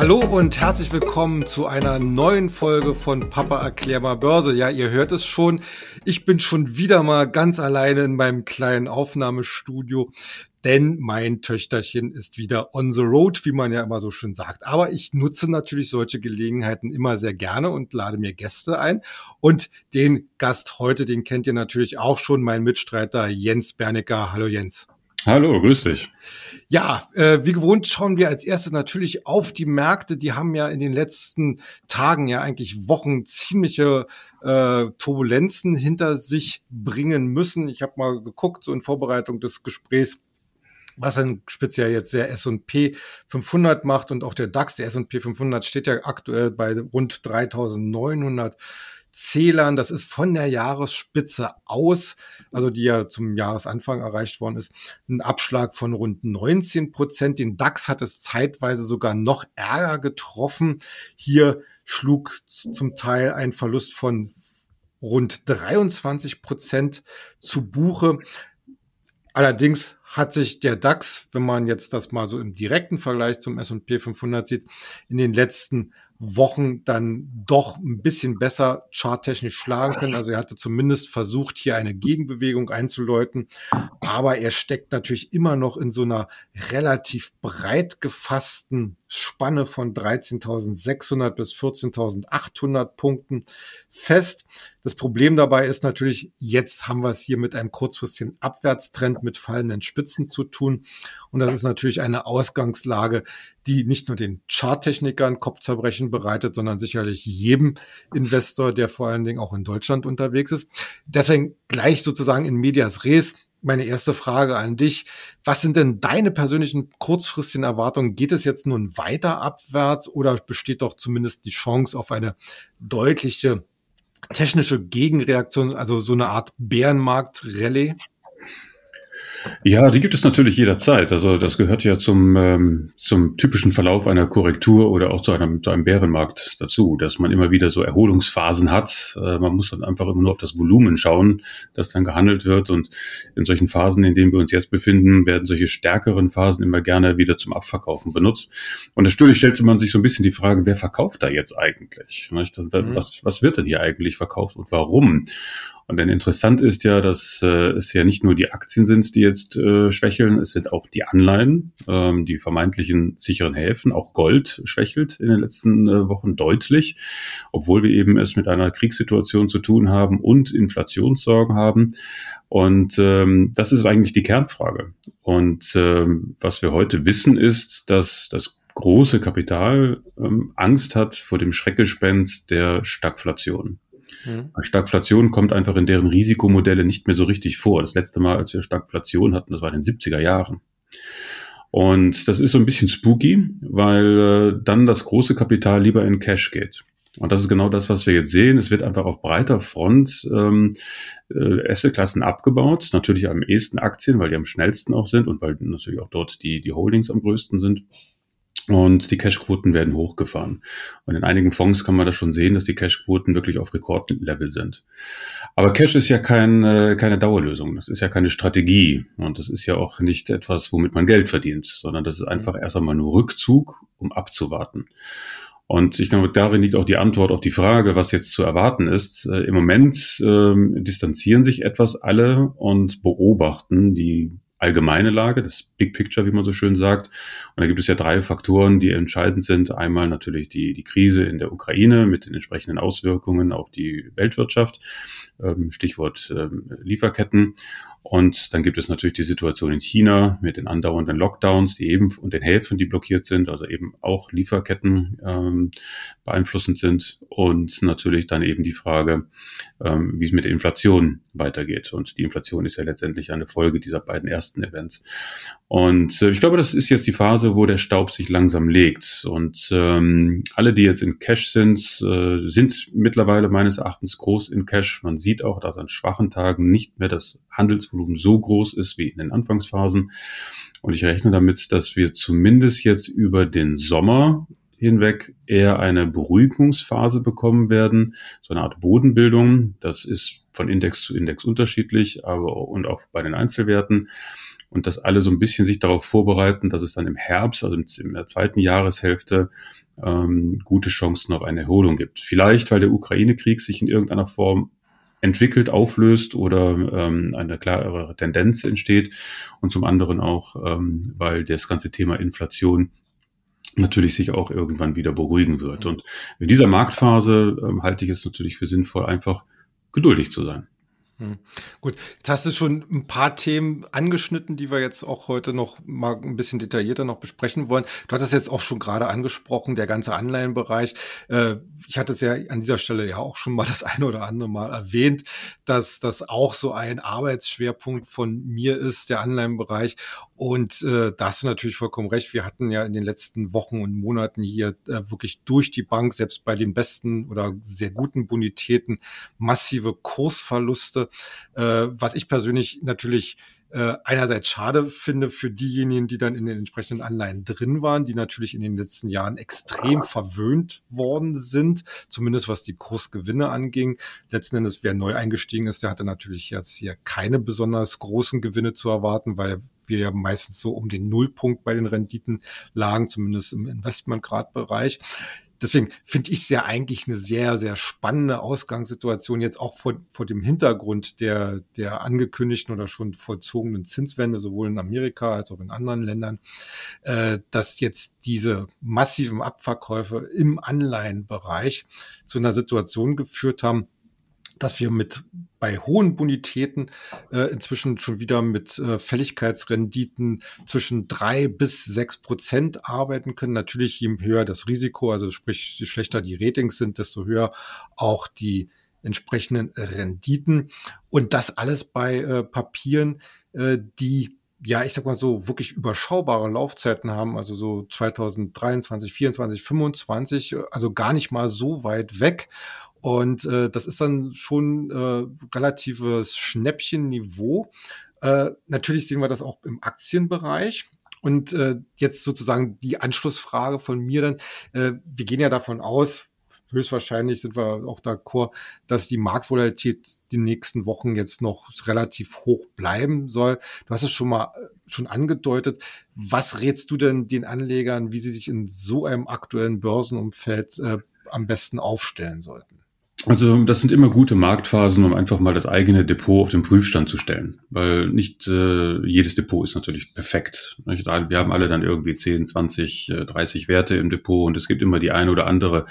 Hallo und herzlich willkommen zu einer neuen Folge von Papa erklärbar Börse. Ja, ihr hört es schon. Ich bin schon wieder mal ganz alleine in meinem kleinen Aufnahmestudio, denn mein Töchterchen ist wieder on the road, wie man ja immer so schön sagt. Aber ich nutze natürlich solche Gelegenheiten immer sehr gerne und lade mir Gäste ein. Und den Gast heute, den kennt ihr natürlich auch schon, mein Mitstreiter Jens Bernecker. Hallo Jens. Hallo, grüß dich. Ja, äh, wie gewohnt schauen wir als erstes natürlich auf die Märkte. Die haben ja in den letzten Tagen, ja eigentlich Wochen ziemliche äh, Turbulenzen hinter sich bringen müssen. Ich habe mal geguckt, so in Vorbereitung des Gesprächs, was dann speziell jetzt der S&P 500 macht und auch der DAX. Der S&P 500 steht ja aktuell bei rund 3900 Zählern. Das ist von der Jahresspitze aus, also die ja zum Jahresanfang erreicht worden ist, ein Abschlag von rund 19 Prozent. Den DAX hat es zeitweise sogar noch ärger getroffen. Hier schlug zum Teil ein Verlust von rund 23 Prozent zu Buche. Allerdings hat sich der DAX, wenn man jetzt das mal so im direkten Vergleich zum S&P 500 sieht, in den letzten Wochen dann doch ein bisschen besser charttechnisch schlagen können. Also er hatte zumindest versucht, hier eine Gegenbewegung einzuläuten. Aber er steckt natürlich immer noch in so einer relativ breit gefassten Spanne von 13.600 bis 14.800 Punkten fest. Das Problem dabei ist natürlich, jetzt haben wir es hier mit einem kurzfristigen Abwärtstrend mit fallenden Spitzen zu tun. Und das ist natürlich eine Ausgangslage, die nicht nur den Charttechnikern Kopfzerbrechen bereitet, sondern sicherlich jedem Investor, der vor allen Dingen auch in Deutschland unterwegs ist. Deswegen gleich sozusagen in Medias Res meine erste Frage an dich. Was sind denn deine persönlichen kurzfristigen Erwartungen? Geht es jetzt nun weiter abwärts oder besteht doch zumindest die Chance auf eine deutliche technische Gegenreaktion, also so eine Art Bärenmarkt-Rallye? Ja, die gibt es natürlich jederzeit. Also das gehört ja zum, ähm, zum typischen Verlauf einer Korrektur oder auch zu einem, zu einem Bärenmarkt dazu, dass man immer wieder so Erholungsphasen hat. Äh, man muss dann einfach immer nur auf das Volumen schauen, das dann gehandelt wird. Und in solchen Phasen, in denen wir uns jetzt befinden, werden solche stärkeren Phasen immer gerne wieder zum Abverkaufen benutzt. Und natürlich stellte man sich so ein bisschen die Frage, wer verkauft da jetzt eigentlich? Mhm. Was, was wird denn hier eigentlich verkauft und warum? Und dann interessant ist ja, dass äh, es ja nicht nur die Aktien sind, die jetzt äh, schwächeln, es sind auch die Anleihen, ähm, die vermeintlichen sicheren Häfen. Auch Gold schwächelt in den letzten äh, Wochen deutlich, obwohl wir eben es mit einer Kriegssituation zu tun haben und Inflationssorgen haben. Und ähm, das ist eigentlich die Kernfrage. Und ähm, was wir heute wissen, ist, dass das große Kapital ähm, Angst hat vor dem Schreckgespenst der Stagflation. Mhm. Stagflation kommt einfach in deren Risikomodelle nicht mehr so richtig vor. Das letzte Mal, als wir Stagflation hatten, das war in den 70er Jahren. Und das ist so ein bisschen spooky, weil äh, dann das große Kapital lieber in Cash geht. Und das ist genau das, was wir jetzt sehen. Es wird einfach auf breiter Front ähm, äh, Assetklassen abgebaut. Natürlich am ehesten Aktien, weil die am schnellsten auch sind und weil natürlich auch dort die, die Holdings am größten sind. Und die Cashquoten werden hochgefahren. Und in einigen Fonds kann man das schon sehen, dass die Cashquoten wirklich auf Rekordlevel sind. Aber Cash ist ja kein, äh, keine Dauerlösung. Das ist ja keine Strategie. Und das ist ja auch nicht etwas, womit man Geld verdient, sondern das ist einfach erst einmal nur Rückzug, um abzuwarten. Und ich glaube, darin liegt auch die Antwort auf die Frage, was jetzt zu erwarten ist. Äh, Im Moment ähm, distanzieren sich etwas alle und beobachten die allgemeine Lage, das Big Picture, wie man so schön sagt. Und da gibt es ja drei Faktoren, die entscheidend sind. Einmal natürlich die, die Krise in der Ukraine mit den entsprechenden Auswirkungen auf die Weltwirtschaft, ähm, Stichwort ähm, Lieferketten. Und dann gibt es natürlich die Situation in China mit den andauernden Lockdowns, die eben und den Häfen, die blockiert sind, also eben auch Lieferketten ähm, beeinflussend sind. Und natürlich dann eben die Frage, ähm, wie es mit der Inflation weitergeht. Und die Inflation ist ja letztendlich eine Folge dieser beiden ersten Events. Und äh, ich glaube, das ist jetzt die Phase, wo der Staub sich langsam legt. Und ähm, alle, die jetzt in Cash sind, äh, sind mittlerweile meines Erachtens groß in Cash. Man sieht auch, dass an schwachen Tagen nicht mehr das Handelsvolumen so groß ist wie in den Anfangsphasen. Und ich rechne damit, dass wir zumindest jetzt über den Sommer hinweg eher eine Beruhigungsphase bekommen werden, so eine Art Bodenbildung. Das ist von Index zu Index unterschiedlich, aber und auch bei den Einzelwerten. und dass alle so ein bisschen sich darauf vorbereiten, dass es dann im Herbst, also in der zweiten Jahreshälfte, ähm, gute Chancen auf eine Erholung gibt. Vielleicht, weil der Ukraine-Krieg sich in irgendeiner Form entwickelt, auflöst oder ähm, eine klarere Tendenz entsteht und zum anderen auch, ähm, weil das ganze Thema Inflation natürlich sich auch irgendwann wieder beruhigen wird. Und in dieser Marktphase ähm, halte ich es natürlich für sinnvoll, einfach geduldig zu sein. Hm. Gut, jetzt hast du schon ein paar Themen angeschnitten, die wir jetzt auch heute noch mal ein bisschen detaillierter noch besprechen wollen. Du hattest jetzt auch schon gerade angesprochen, der ganze Anleihenbereich. Äh, ich hatte es ja an dieser Stelle ja auch schon mal das eine oder andere Mal erwähnt, dass das auch so ein Arbeitsschwerpunkt von mir ist, der Anleihenbereich. Und äh, da hast du natürlich vollkommen recht. Wir hatten ja in den letzten Wochen und Monaten hier äh, wirklich durch die Bank, selbst bei den besten oder sehr guten Bonitäten, massive Kursverluste. Äh, was ich persönlich natürlich äh, einerseits schade finde für diejenigen, die dann in den entsprechenden Anleihen drin waren, die natürlich in den letzten Jahren extrem verwöhnt worden sind, zumindest was die Kursgewinne anging. Letzten Endes, wer neu eingestiegen ist, der hatte natürlich jetzt hier keine besonders großen Gewinne zu erwarten, weil wir ja meistens so um den Nullpunkt bei den Renditen lagen, zumindest im Investmentgradbereich. Deswegen finde ich es ja eigentlich eine sehr, sehr spannende Ausgangssituation, jetzt auch vor, vor dem Hintergrund der, der angekündigten oder schon vollzogenen Zinswende, sowohl in Amerika als auch in anderen Ländern, äh, dass jetzt diese massiven Abverkäufe im Anleihenbereich zu einer Situation geführt haben, dass wir mit bei hohen Bonitäten äh, inzwischen schon wieder mit äh, Fälligkeitsrenditen zwischen drei bis sechs Prozent arbeiten können. Natürlich, je höher das Risiko, also sprich, je schlechter die Ratings sind, desto höher auch die entsprechenden Renditen. Und das alles bei äh, Papieren, äh, die ja, ich sag mal so, wirklich überschaubare Laufzeiten haben, also so 2023, 24, 25, also gar nicht mal so weit weg. Und äh, das ist dann schon äh, relatives Schnäppchenniveau. Äh, natürlich sehen wir das auch im Aktienbereich. Und äh, jetzt sozusagen die Anschlussfrage von mir dann. Äh, wir gehen ja davon aus, höchstwahrscheinlich sind wir auch d'accord, dass die Marktvolatilität die nächsten Wochen jetzt noch relativ hoch bleiben soll. Du hast es schon mal äh, schon angedeutet. Was rätst du denn den Anlegern, wie sie sich in so einem aktuellen Börsenumfeld äh, am besten aufstellen sollten? Also das sind immer gute Marktphasen, um einfach mal das eigene Depot auf den Prüfstand zu stellen, weil nicht äh, jedes Depot ist natürlich perfekt. Wir haben alle dann irgendwie 10, 20, 30 Werte im Depot und es gibt immer die eine oder andere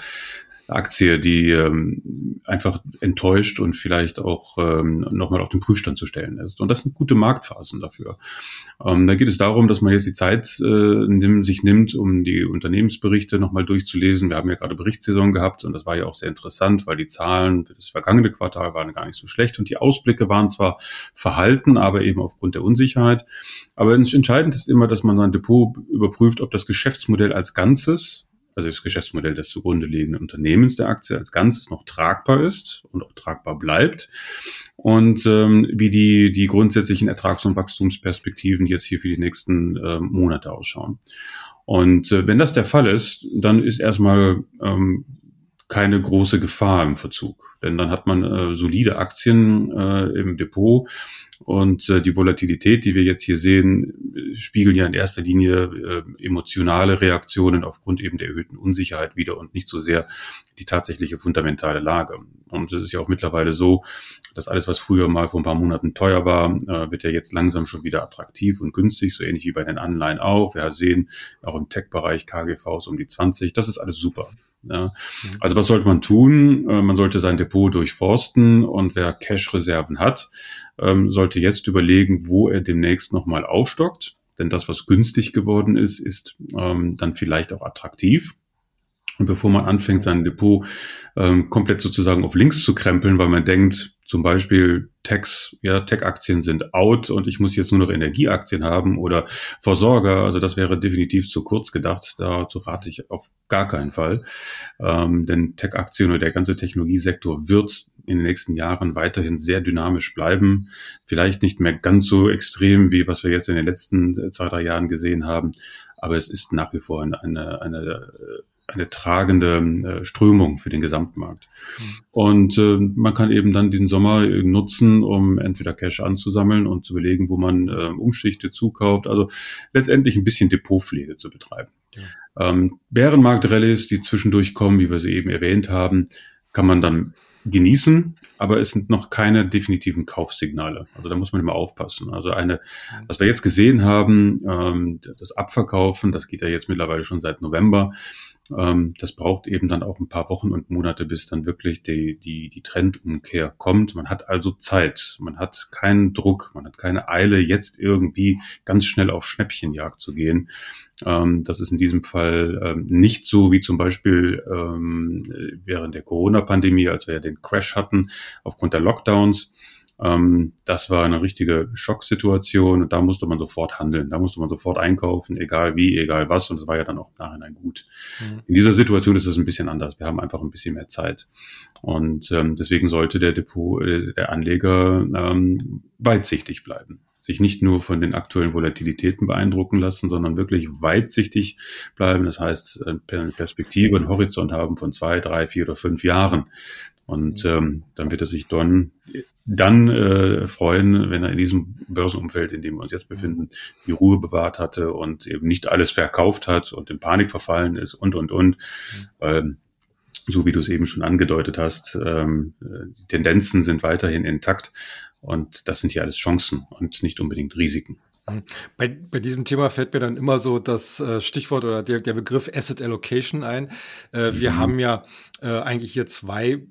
Aktie, die ähm, einfach enttäuscht und vielleicht auch ähm, nochmal auf den Prüfstand zu stellen ist. Und das sind gute Marktphasen dafür. Ähm, da geht es darum, dass man jetzt die Zeit äh, nimm, sich nimmt, um die Unternehmensberichte nochmal durchzulesen. Wir haben ja gerade Berichtssaison gehabt und das war ja auch sehr interessant, weil die Zahlen für das vergangene Quartal waren gar nicht so schlecht und die Ausblicke waren zwar verhalten, aber eben aufgrund der Unsicherheit. Aber entscheidend ist immer, dass man sein Depot überprüft, ob das Geschäftsmodell als Ganzes also das Geschäftsmodell des zugrunde liegenden Unternehmens der Aktie als Ganzes noch tragbar ist und auch tragbar bleibt und ähm, wie die, die grundsätzlichen Ertrags- und Wachstumsperspektiven jetzt hier für die nächsten äh, Monate ausschauen. Und äh, wenn das der Fall ist, dann ist erstmal ähm, keine große Gefahr im Verzug. Denn dann hat man äh, solide Aktien äh, im Depot und äh, die Volatilität, die wir jetzt hier sehen, spiegeln ja in erster Linie äh, emotionale Reaktionen aufgrund eben der erhöhten Unsicherheit wieder und nicht so sehr die tatsächliche fundamentale Lage. Und es ist ja auch mittlerweile so, dass alles, was früher mal vor ein paar Monaten teuer war, äh, wird ja jetzt langsam schon wieder attraktiv und günstig, so ähnlich wie bei den Anleihen auch. Wir sehen auch im Tech-Bereich KGVs um die 20. Das ist alles super. Ja. Mhm. Also was sollte man tun? Äh, man sollte sein Depot durchforsten und wer Cash-Reserven hat, ähm, sollte jetzt überlegen, wo er demnächst nochmal aufstockt. Denn das, was günstig geworden ist, ist ähm, dann vielleicht auch attraktiv. Und bevor man anfängt, sein Depot ähm, komplett sozusagen auf links zu krempeln, weil man denkt, zum Beispiel Techs, ja, Tech-Aktien sind out und ich muss jetzt nur noch Energieaktien haben oder Versorger. Also das wäre definitiv zu kurz gedacht. Dazu rate ich auf gar keinen Fall. Ähm, denn Tech-Aktien oder der ganze Technologiesektor wird in den nächsten Jahren weiterhin sehr dynamisch bleiben. Vielleicht nicht mehr ganz so extrem, wie was wir jetzt in den letzten zwei, drei Jahren gesehen haben. Aber es ist nach wie vor eine, eine, eine eine tragende äh, Strömung für den Gesamtmarkt. Mhm. Und äh, man kann eben dann diesen Sommer nutzen, um entweder Cash anzusammeln und zu überlegen, wo man äh, umschichtet, zukauft. Also letztendlich ein bisschen Depotpflege zu betreiben. Ja. Ähm, Bärenmarkt-Rallyes, die zwischendurch kommen, wie wir sie eben erwähnt haben, kann man dann genießen, aber es sind noch keine definitiven Kaufsignale. Also da muss man immer aufpassen. Also eine, mhm. was wir jetzt gesehen haben, ähm, das Abverkaufen, das geht ja jetzt mittlerweile schon seit November. Ähm, das braucht eben dann auch ein paar Wochen und Monate, bis dann wirklich die, die, die Trendumkehr kommt. Man hat also Zeit, man hat keinen Druck, man hat keine Eile, jetzt irgendwie ganz schnell auf Schnäppchenjagd zu gehen. Ähm, das ist in diesem Fall ähm, nicht so wie zum Beispiel während der Corona-Pandemie, als wir ja den Crash hatten aufgrund der Lockdowns. Ähm, das war eine richtige Schocksituation und da musste man sofort handeln, da musste man sofort einkaufen, egal wie, egal was und das war ja dann auch im Nachhinein gut. Mhm. In dieser Situation ist es ein bisschen anders. Wir haben einfach ein bisschen mehr Zeit und ähm, deswegen sollte der Depot, äh, der Anleger ähm, weitsichtig bleiben sich nicht nur von den aktuellen Volatilitäten beeindrucken lassen, sondern wirklich weitsichtig bleiben. Das heißt, eine Perspektive, einen Horizont haben von zwei, drei, vier oder fünf Jahren. Und mhm. ähm, dann wird er sich dann, dann äh, freuen, wenn er in diesem Börsenumfeld, in dem wir uns jetzt befinden, die Ruhe bewahrt hatte und eben nicht alles verkauft hat und in Panik verfallen ist und, und, und. Mhm. Ähm, so wie du es eben schon angedeutet hast, ähm, die Tendenzen sind weiterhin intakt und das sind hier alles Chancen und nicht unbedingt Risiken. Mhm. Bei, bei diesem Thema fällt mir dann immer so das äh, Stichwort oder der, der Begriff Asset Allocation ein. Äh, wir mhm. haben ja äh, eigentlich hier zwei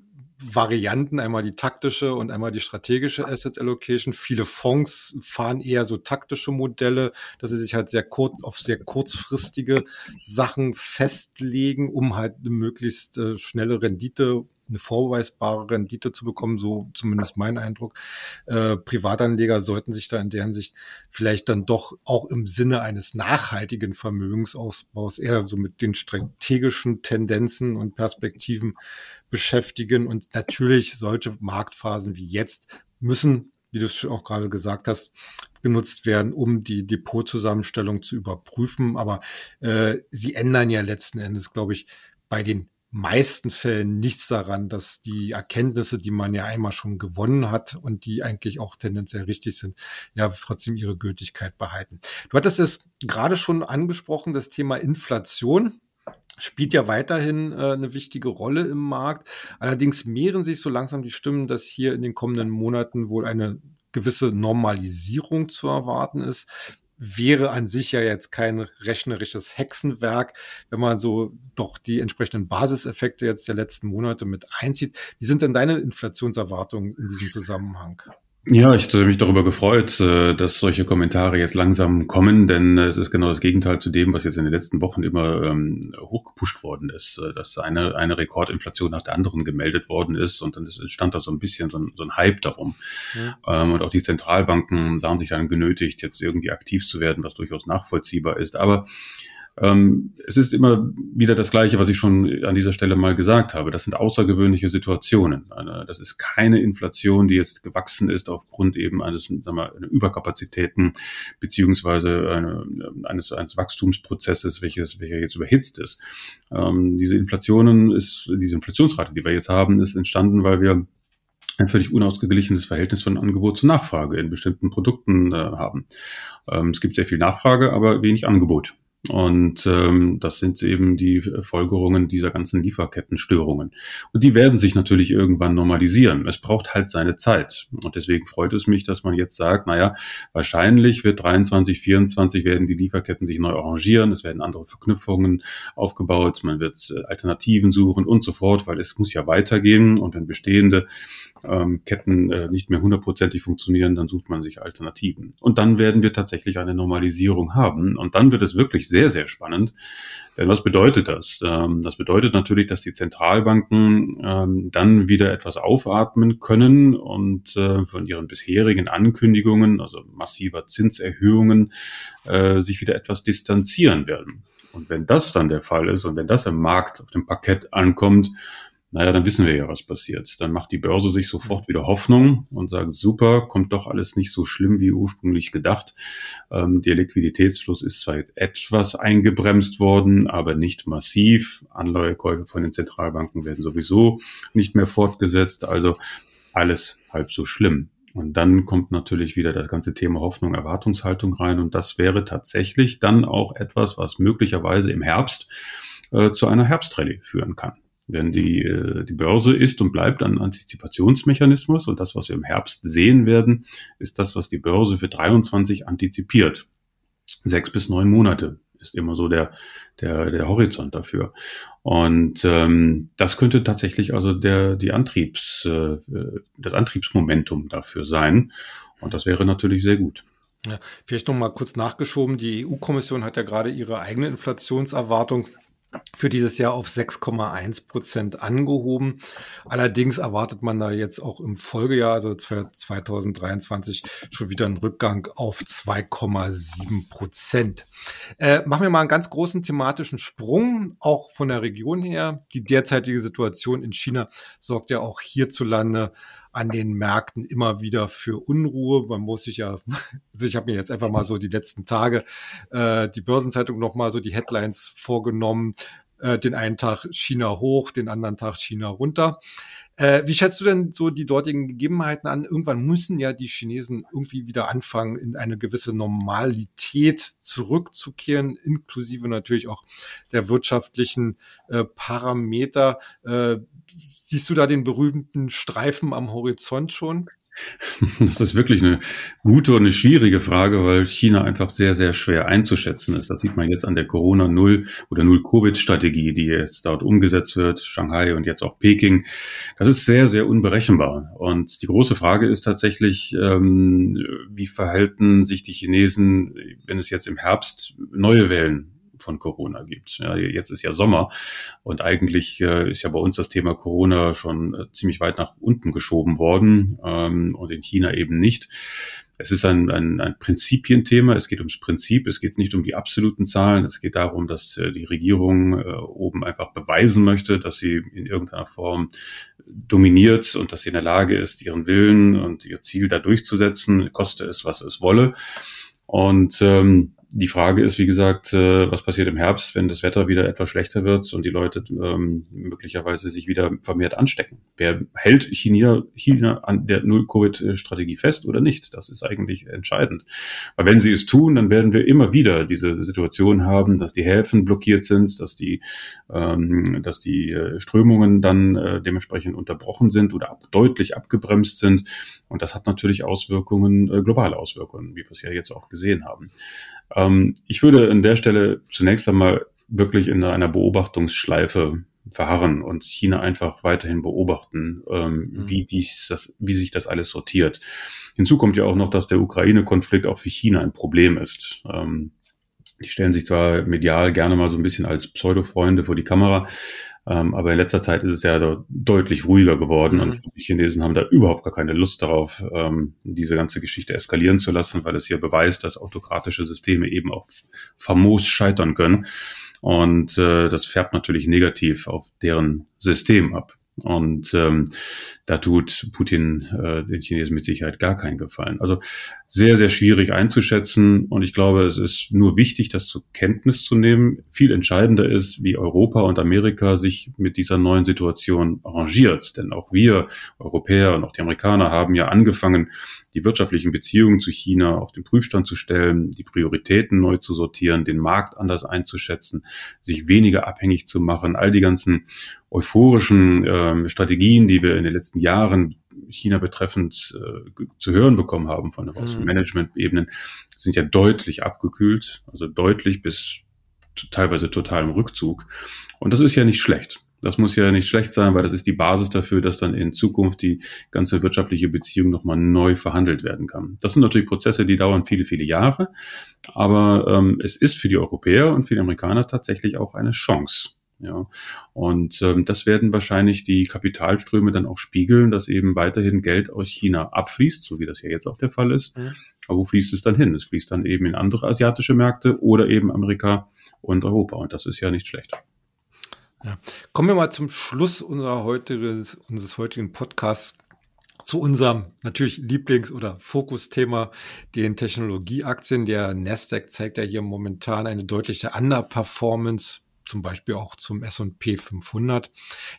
Varianten, einmal die taktische und einmal die strategische Asset Allocation. Viele Fonds fahren eher so taktische Modelle, dass sie sich halt sehr kurz auf sehr kurzfristige Sachen festlegen, um halt eine möglichst äh, schnelle Rendite eine vorweisbare Rendite zu bekommen, so zumindest mein Eindruck. Äh, Privatanleger sollten sich da in der Hinsicht vielleicht dann doch auch im Sinne eines nachhaltigen Vermögensausbaus eher so mit den strategischen Tendenzen und Perspektiven beschäftigen. Und natürlich solche Marktphasen wie jetzt müssen wie du es auch gerade gesagt hast, genutzt werden, um die Depotzusammenstellung zu überprüfen. Aber äh, sie ändern ja letzten Endes, glaube ich, bei den meisten Fällen nichts daran, dass die Erkenntnisse, die man ja einmal schon gewonnen hat und die eigentlich auch tendenziell richtig sind, ja trotzdem ihre Gültigkeit behalten. Du hattest es gerade schon angesprochen, das Thema Inflation spielt ja weiterhin äh, eine wichtige Rolle im Markt. Allerdings mehren sich so langsam die Stimmen, dass hier in den kommenden Monaten wohl eine gewisse Normalisierung zu erwarten ist wäre an sich ja jetzt kein rechnerisches Hexenwerk, wenn man so doch die entsprechenden Basiseffekte jetzt der letzten Monate mit einzieht. Wie sind denn deine Inflationserwartungen in diesem Zusammenhang? Ja, ich hatte mich darüber gefreut, äh, dass solche Kommentare jetzt langsam kommen, denn es ist genau das Gegenteil zu dem, was jetzt in den letzten Wochen immer ähm, hochgepusht worden ist, äh, dass eine, eine Rekordinflation nach der anderen gemeldet worden ist und dann entstand da so ein bisschen so ein, so ein Hype darum. Ja. Ähm, und auch die Zentralbanken sahen sich dann genötigt, jetzt irgendwie aktiv zu werden, was durchaus nachvollziehbar ist. Aber ähm, es ist immer wieder das Gleiche, was ich schon an dieser Stelle mal gesagt habe. Das sind außergewöhnliche Situationen. Das ist keine Inflation, die jetzt gewachsen ist aufgrund eben eines sagen wir, Überkapazitäten beziehungsweise eine, eines, eines Wachstumsprozesses, welches, welcher jetzt überhitzt ist. Ähm, diese Inflationen ist, diese Inflationsrate, die wir jetzt haben, ist entstanden, weil wir ein völlig unausgeglichenes Verhältnis von Angebot zu Nachfrage in bestimmten Produkten äh, haben. Ähm, es gibt sehr viel Nachfrage, aber wenig Angebot. Und ähm, das sind eben die Folgerungen dieser ganzen Lieferkettenstörungen. Und die werden sich natürlich irgendwann normalisieren. Es braucht halt seine Zeit. Und deswegen freut es mich, dass man jetzt sagt, naja, wahrscheinlich wird 23, 24 werden die Lieferketten sich neu arrangieren. Es werden andere Verknüpfungen aufgebaut. Man wird äh, Alternativen suchen und so fort, weil es muss ja weitergehen. Und wenn bestehende ähm, Ketten äh, nicht mehr hundertprozentig funktionieren, dann sucht man sich Alternativen. Und dann werden wir tatsächlich eine Normalisierung haben. Und dann wird es wirklich sehr, sehr spannend. Denn was bedeutet das? Ähm, das bedeutet natürlich, dass die Zentralbanken ähm, dann wieder etwas aufatmen können und äh, von ihren bisherigen Ankündigungen, also massiver Zinserhöhungen, äh, sich wieder etwas distanzieren werden. Und wenn das dann der Fall ist und wenn das im Markt auf dem Parkett ankommt, naja, dann wissen wir ja, was passiert. Dann macht die Börse sich sofort wieder Hoffnung und sagt, super, kommt doch alles nicht so schlimm wie ursprünglich gedacht. Ähm, der Liquiditätsfluss ist zwar jetzt etwas eingebremst worden, aber nicht massiv. Anleihekäufe von den Zentralbanken werden sowieso nicht mehr fortgesetzt. Also alles halb so schlimm. Und dann kommt natürlich wieder das ganze Thema Hoffnung, Erwartungshaltung rein. Und das wäre tatsächlich dann auch etwas, was möglicherweise im Herbst äh, zu einer Herbstrallye führen kann. Denn die, äh, die Börse ist und bleibt ein Antizipationsmechanismus und das, was wir im Herbst sehen werden, ist das, was die Börse für 23 antizipiert. Sechs bis neun Monate ist immer so der, der, der Horizont dafür. Und ähm, das könnte tatsächlich also der, die Antriebs, äh, das Antriebsmomentum dafür sein. Und das wäre natürlich sehr gut. Ja, vielleicht noch mal kurz nachgeschoben. Die EU-Kommission hat ja gerade ihre eigene Inflationserwartung für dieses Jahr auf 6,1 Prozent angehoben. Allerdings erwartet man da jetzt auch im Folgejahr, also 2023, schon wieder einen Rückgang auf 2,7 Prozent. Äh, machen wir mal einen ganz großen thematischen Sprung, auch von der Region her. Die derzeitige Situation in China sorgt ja auch hierzulande an den Märkten immer wieder für Unruhe. Man muss sich ja, also ich habe mir jetzt einfach mal so die letzten Tage äh, die Börsenzeitung noch mal so die Headlines vorgenommen. Äh, den einen Tag China hoch, den anderen Tag China runter. Äh, wie schätzt du denn so die dortigen Gegebenheiten an? Irgendwann müssen ja die Chinesen irgendwie wieder anfangen, in eine gewisse Normalität zurückzukehren, inklusive natürlich auch der wirtschaftlichen äh, Parameter. Äh, Siehst du da den berühmten Streifen am Horizont schon? Das ist wirklich eine gute und eine schwierige Frage, weil China einfach sehr, sehr schwer einzuschätzen ist. Das sieht man jetzt an der Corona-Null- oder Null-Covid-Strategie, die jetzt dort umgesetzt wird, Shanghai und jetzt auch Peking. Das ist sehr, sehr unberechenbar. Und die große Frage ist tatsächlich, ähm, wie verhalten sich die Chinesen, wenn es jetzt im Herbst neue Wellen von Corona gibt. Ja, jetzt ist ja Sommer und eigentlich äh, ist ja bei uns das Thema Corona schon äh, ziemlich weit nach unten geschoben worden ähm, und in China eben nicht. Es ist ein, ein, ein Prinzipienthema. Es geht ums Prinzip. Es geht nicht um die absoluten Zahlen. Es geht darum, dass äh, die Regierung äh, oben einfach beweisen möchte, dass sie in irgendeiner Form dominiert und dass sie in der Lage ist, ihren Willen und ihr Ziel da durchzusetzen, koste es, was es wolle. Und ähm, die Frage ist, wie gesagt, äh, was passiert im Herbst, wenn das Wetter wieder etwas schlechter wird und die Leute ähm, möglicherweise sich wieder vermehrt anstecken? Wer hält China, China an der Null-Covid-Strategie fest oder nicht? Das ist eigentlich entscheidend. Weil wenn sie es tun, dann werden wir immer wieder diese Situation haben, dass die Häfen blockiert sind, dass die, ähm, dass die äh, Strömungen dann äh, dementsprechend unterbrochen sind oder ab, deutlich abgebremst sind. Und das hat natürlich Auswirkungen, äh, globale Auswirkungen, wie wir es ja jetzt auch gesehen haben. Ähm, ich würde an der Stelle zunächst einmal wirklich in einer Beobachtungsschleife verharren und China einfach weiterhin beobachten, ähm, mhm. wie, dies, das, wie sich das alles sortiert. Hinzu kommt ja auch noch, dass der Ukraine-Konflikt auch für China ein Problem ist. Ähm, die stellen sich zwar medial gerne mal so ein bisschen als Pseudo-Freunde vor die Kamera, ähm, aber in letzter Zeit ist es ja deutlich ruhiger geworden mhm. und die Chinesen haben da überhaupt gar keine Lust darauf, ähm, diese ganze Geschichte eskalieren zu lassen, weil es hier beweist, dass autokratische Systeme eben auch famos scheitern können. Und äh, das färbt natürlich negativ auf deren System ab. Und ähm, da tut Putin äh, den Chinesen mit Sicherheit gar keinen Gefallen. Also sehr, sehr schwierig einzuschätzen. Und ich glaube, es ist nur wichtig, das zur Kenntnis zu nehmen. Viel entscheidender ist, wie Europa und Amerika sich mit dieser neuen Situation arrangiert. Denn auch wir Europäer und auch die Amerikaner haben ja angefangen, die wirtschaftlichen Beziehungen zu China auf den Prüfstand zu stellen, die Prioritäten neu zu sortieren, den Markt anders einzuschätzen, sich weniger abhängig zu machen. All die ganzen euphorischen äh, Strategien, die wir in den letzten Jahren China betreffend äh, zu hören bekommen haben von aus mhm. Management-Ebenen, sind ja deutlich abgekühlt, also deutlich bis teilweise total im Rückzug. Und das ist ja nicht schlecht. Das muss ja nicht schlecht sein, weil das ist die Basis dafür, dass dann in Zukunft die ganze wirtschaftliche Beziehung nochmal neu verhandelt werden kann. Das sind natürlich Prozesse, die dauern viele, viele Jahre, aber ähm, es ist für die Europäer und für die Amerikaner tatsächlich auch eine Chance. Ja, und ähm, das werden wahrscheinlich die Kapitalströme dann auch spiegeln, dass eben weiterhin Geld aus China abfließt, so wie das ja jetzt auch der Fall ist. Mhm. Aber wo fließt es dann hin? Es fließt dann eben in andere asiatische Märkte oder eben Amerika und Europa. Und das ist ja nicht schlecht. Ja. Kommen wir mal zum Schluss unserer heutiges, unseres heutigen Podcasts zu unserem natürlich Lieblings- oder Fokusthema, den Technologieaktien. Der Nasdaq zeigt ja hier momentan eine deutliche Underperformance zum Beispiel auch zum S&P 500. In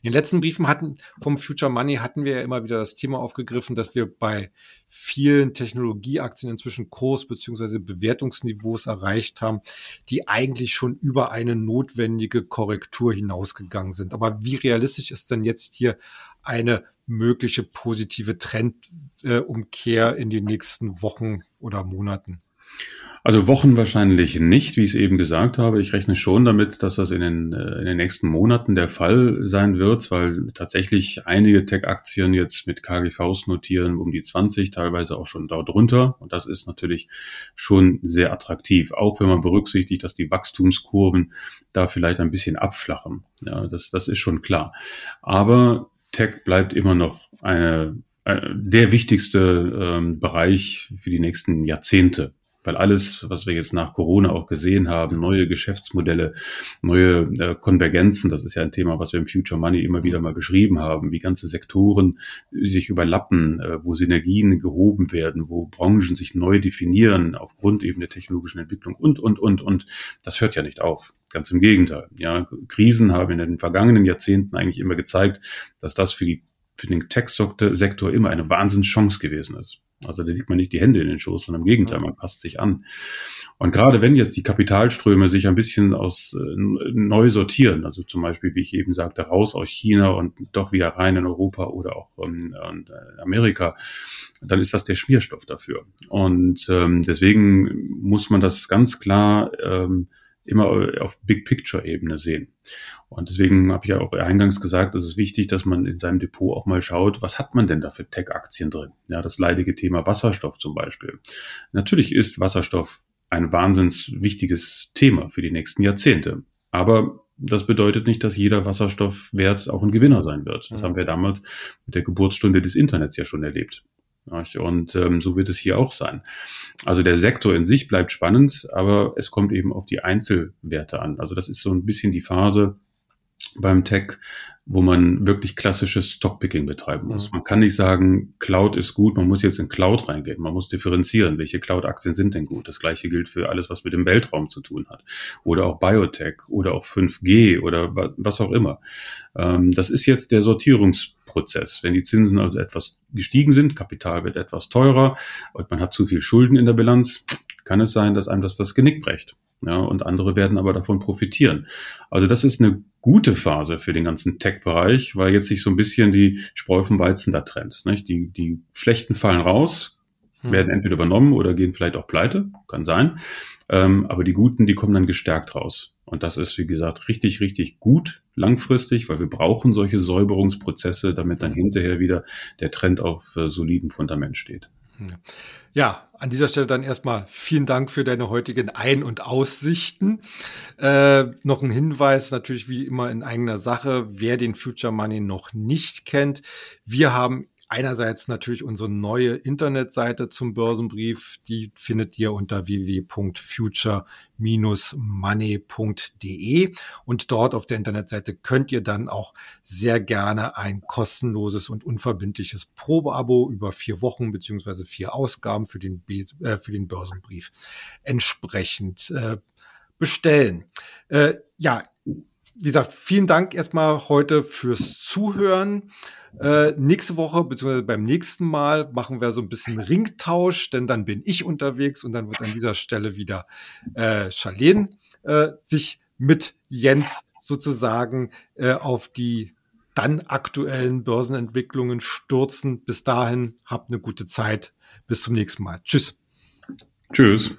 den letzten Briefen hatten vom Future Money hatten wir ja immer wieder das Thema aufgegriffen, dass wir bei vielen Technologieaktien inzwischen Kurs- beziehungsweise Bewertungsniveaus erreicht haben, die eigentlich schon über eine notwendige Korrektur hinausgegangen sind. Aber wie realistisch ist denn jetzt hier eine mögliche positive Trendumkehr in den nächsten Wochen oder Monaten? Also Wochen wahrscheinlich nicht, wie ich es eben gesagt habe. Ich rechne schon damit, dass das in den, äh, in den nächsten Monaten der Fall sein wird, weil tatsächlich einige Tech-Aktien jetzt mit KGVs notieren um die 20, teilweise auch schon dort drunter. Und das ist natürlich schon sehr attraktiv, auch wenn man berücksichtigt, dass die Wachstumskurven da vielleicht ein bisschen abflachen. Ja, das, das ist schon klar. Aber Tech bleibt immer noch eine, äh, der wichtigste ähm, Bereich für die nächsten Jahrzehnte weil alles, was wir jetzt nach Corona auch gesehen haben, neue Geschäftsmodelle, neue äh, Konvergenzen, das ist ja ein Thema, was wir im Future Money immer wieder mal beschrieben haben, wie ganze Sektoren sich überlappen, äh, wo Synergien gehoben werden, wo Branchen sich neu definieren aufgrund eben der technologischen Entwicklung und, und, und, und. Das hört ja nicht auf. Ganz im Gegenteil. Ja, Krisen haben in den vergangenen Jahrzehnten eigentlich immer gezeigt, dass das für die für den Tech-Sektor immer eine Wahnsinnschance gewesen ist. Also da legt man nicht die Hände in den Schoß, sondern im Gegenteil, man passt sich an. Und gerade wenn jetzt die Kapitalströme sich ein bisschen aus äh, neu sortieren, also zum Beispiel, wie ich eben sagte, raus aus China und doch wieder rein in Europa oder auch ähm, äh, Amerika, dann ist das der Schmierstoff dafür. Und ähm, deswegen muss man das ganz klar ähm, immer auf Big Picture Ebene sehen. Und deswegen habe ich ja auch eingangs gesagt, es ist wichtig, dass man in seinem Depot auch mal schaut, was hat man denn da für Tech-Aktien drin? Ja, das leidige Thema Wasserstoff zum Beispiel. Natürlich ist Wasserstoff ein wahnsinns wichtiges Thema für die nächsten Jahrzehnte. Aber das bedeutet nicht, dass jeder Wasserstoffwert auch ein Gewinner sein wird. Das haben wir damals mit der Geburtsstunde des Internets ja schon erlebt. Und ähm, so wird es hier auch sein. Also der Sektor in sich bleibt spannend, aber es kommt eben auf die Einzelwerte an. Also das ist so ein bisschen die Phase beim Tech, wo man wirklich klassisches Stockpicking betreiben muss. Mhm. Man kann nicht sagen, Cloud ist gut, man muss jetzt in Cloud reingehen. Man muss differenzieren, welche Cloud-Aktien sind denn gut. Das gleiche gilt für alles, was mit dem Weltraum zu tun hat. Oder auch Biotech oder auch 5G oder was auch immer. Ähm, das ist jetzt der Sortierungsprozess. Wenn die Zinsen also etwas gestiegen sind, Kapital wird etwas teurer und man hat zu viel Schulden in der Bilanz, kann es sein, dass einem das das Genick brecht. Ja, und andere werden aber davon profitieren. Also das ist eine gute Phase für den ganzen Tech-Bereich, weil jetzt sich so ein bisschen die Spreu vom Weizen da trennt. Nicht? Die, die schlechten fallen raus, hm. werden entweder übernommen oder gehen vielleicht auch pleite, kann sein. Ähm, aber die guten, die kommen dann gestärkt raus. Und das ist, wie gesagt, richtig, richtig gut langfristig, weil wir brauchen solche Säuberungsprozesse, damit dann hinterher wieder der Trend auf äh, solidem Fundament steht. Ja, an dieser Stelle dann erstmal vielen Dank für deine heutigen Ein- und Aussichten. Äh, noch ein Hinweis, natürlich wie immer in eigener Sache, wer den Future Money noch nicht kennt. Wir haben einerseits natürlich unsere neue Internetseite zum Börsenbrief. Die findet ihr unter www.future-money.de und dort auf der Internetseite könnt ihr dann auch sehr gerne ein kostenloses und unverbindliches Probeabo über vier Wochen beziehungsweise vier Ausgaben für den, äh, für den Börsenbrief entsprechend äh, bestellen. Äh, ja, wie gesagt, vielen Dank erstmal heute fürs Zuhören. Äh, nächste Woche, beziehungsweise beim nächsten Mal, machen wir so ein bisschen Ringtausch, denn dann bin ich unterwegs und dann wird an dieser Stelle wieder äh, Charlene äh, sich mit Jens sozusagen äh, auf die dann aktuellen Börsenentwicklungen stürzen. Bis dahin, habt eine gute Zeit. Bis zum nächsten Mal. Tschüss. Tschüss.